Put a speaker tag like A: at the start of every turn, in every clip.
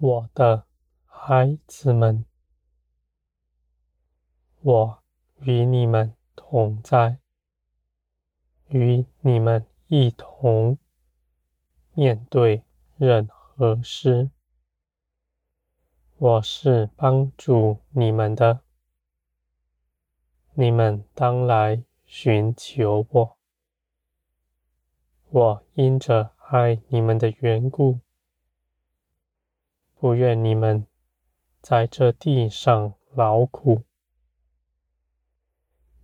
A: 我的孩子们，我与你们同在，与你们一同面对任何事。我是帮助你们的，你们当来寻求我。我因着爱你们的缘故，不愿你们在这地上劳苦。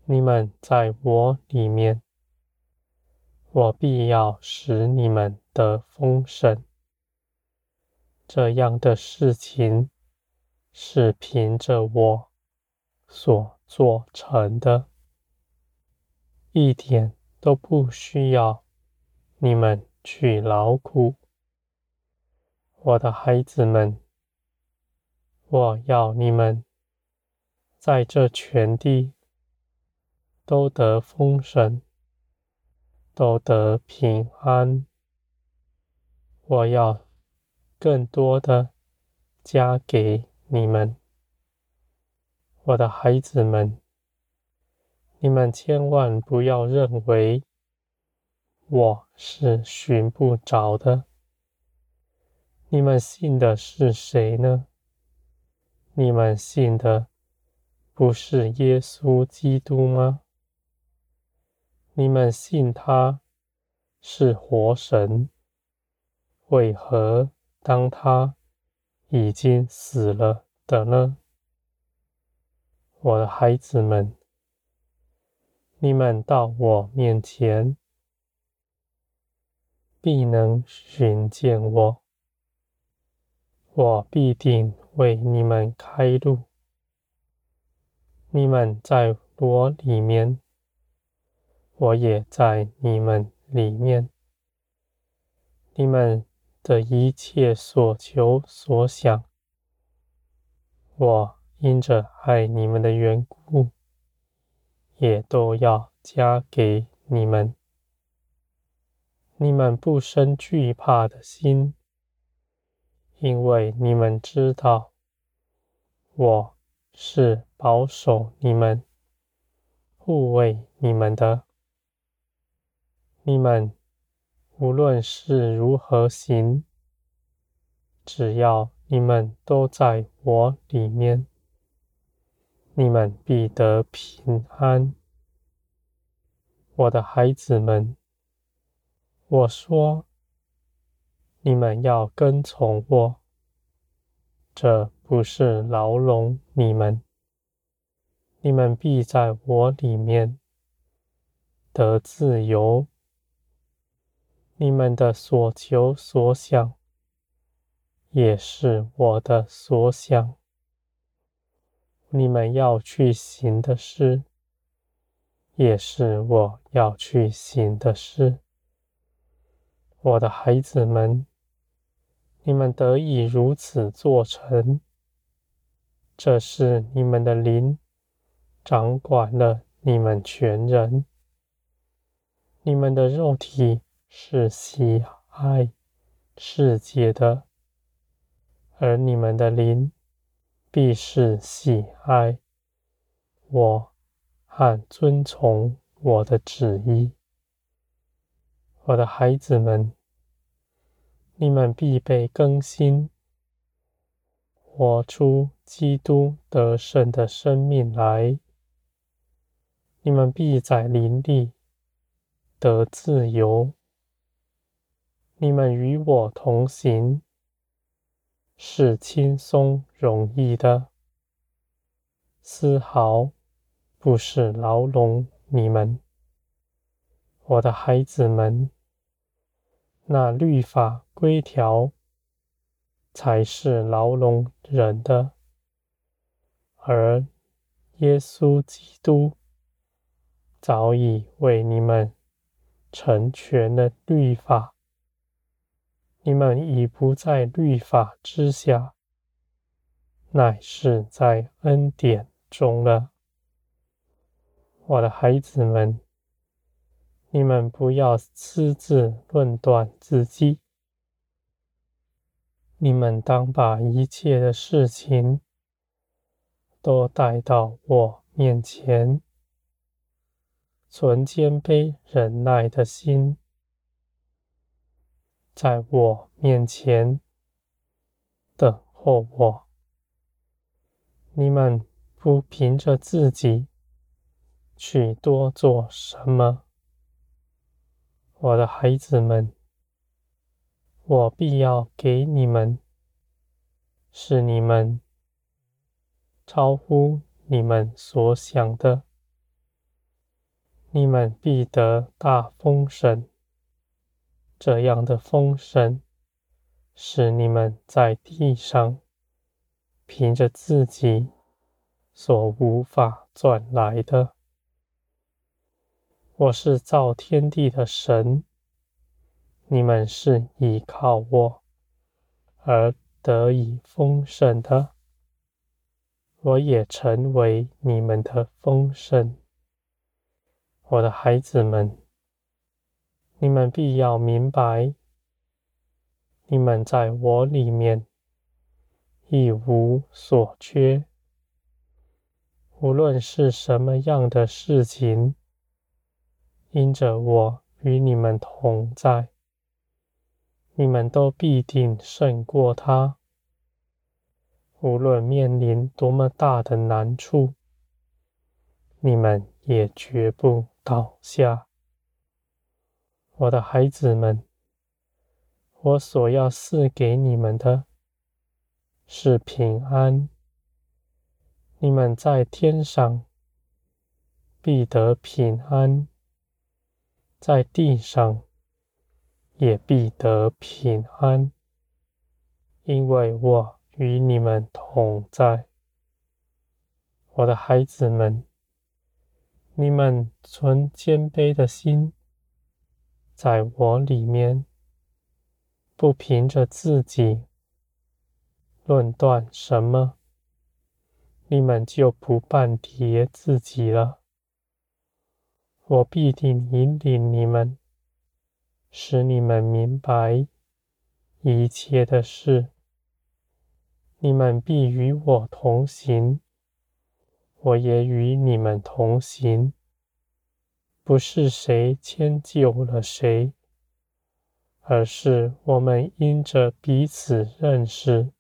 A: 你们在我里面，我必要使你们得丰盛。这样的事情是凭着我所做成的，一点都不需要。你们去劳苦，我的孩子们，我要你们在这全地都得丰盛，都得平安。我要更多的加给你们，我的孩子们，你们千万不要认为。我是寻不着的。你们信的是谁呢？你们信的不是耶稣基督吗？你们信他是活神，为何当他已经死了的呢？我的孩子们，你们到我面前。必能寻见我，我必定为你们开路。你们在我里面，我也在你们里面。你们的一切所求所想，我因着爱你们的缘故，也都要加给你们。你们不生惧怕的心，因为你们知道我是保守你们、护卫你们的。你们无论是如何行，只要你们都在我里面，你们必得平安。我的孩子们。我说：“你们要跟从我，这不是牢笼你们。你们必在我里面得自由。你们的所求所想，也是我的所想。你们要去行的事，也是我要去行的事。”我的孩子们，你们得以如此做成，这是你们的灵掌管了你们全人。你们的肉体是喜爱世界的，而你们的灵必是喜爱我和遵从我的旨意。我的孩子们，你们必被更新，活出基督得胜的生命来。你们必在灵里得自由。你们与我同行，是轻松容易的，丝毫不是牢笼你们。我的孩子们，那律法规条才是牢笼人的，而耶稣基督早已为你们成全了律法，你们已不在律法之下，乃是在恩典中了。我的孩子们。你们不要私自论断自己，你们当把一切的事情都带到我面前，存谦卑忍耐的心，在我面前等候我。你们不凭着自己去多做什么，我的孩子们。我必要给你们，是你们超乎你们所想的，你们必得大丰神。这样的丰盛，是你们在地上凭着自己所无法赚来的。我是造天地的神。你们是依靠我而得以丰盛的，我也成为你们的丰盛。我的孩子们，你们必要明白，你们在我里面一无所缺，无论是什么样的事情，因着我与你们同在。你们都必定胜过他，无论面临多么大的难处，你们也绝不倒下。我的孩子们，我所要赐给你们的是平安。你们在天上必得平安，在地上。也必得平安，因为我与你们同在。我的孩子们，你们存谦卑的心，在我里面，不凭着自己论断什么，你们就不绊跌自己了。我必定引领你们。使你们明白一切的事，你们必与我同行，我也与你们同行。不是谁迁就了谁，而是我们因着彼此认识，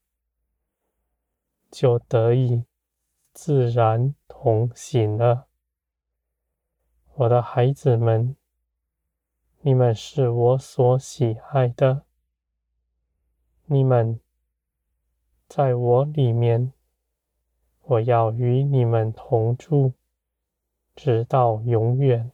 A: 就得以自然同行了。我的孩子们。你们是我所喜爱的，你们在我里面，我要与你们同住，直到永远。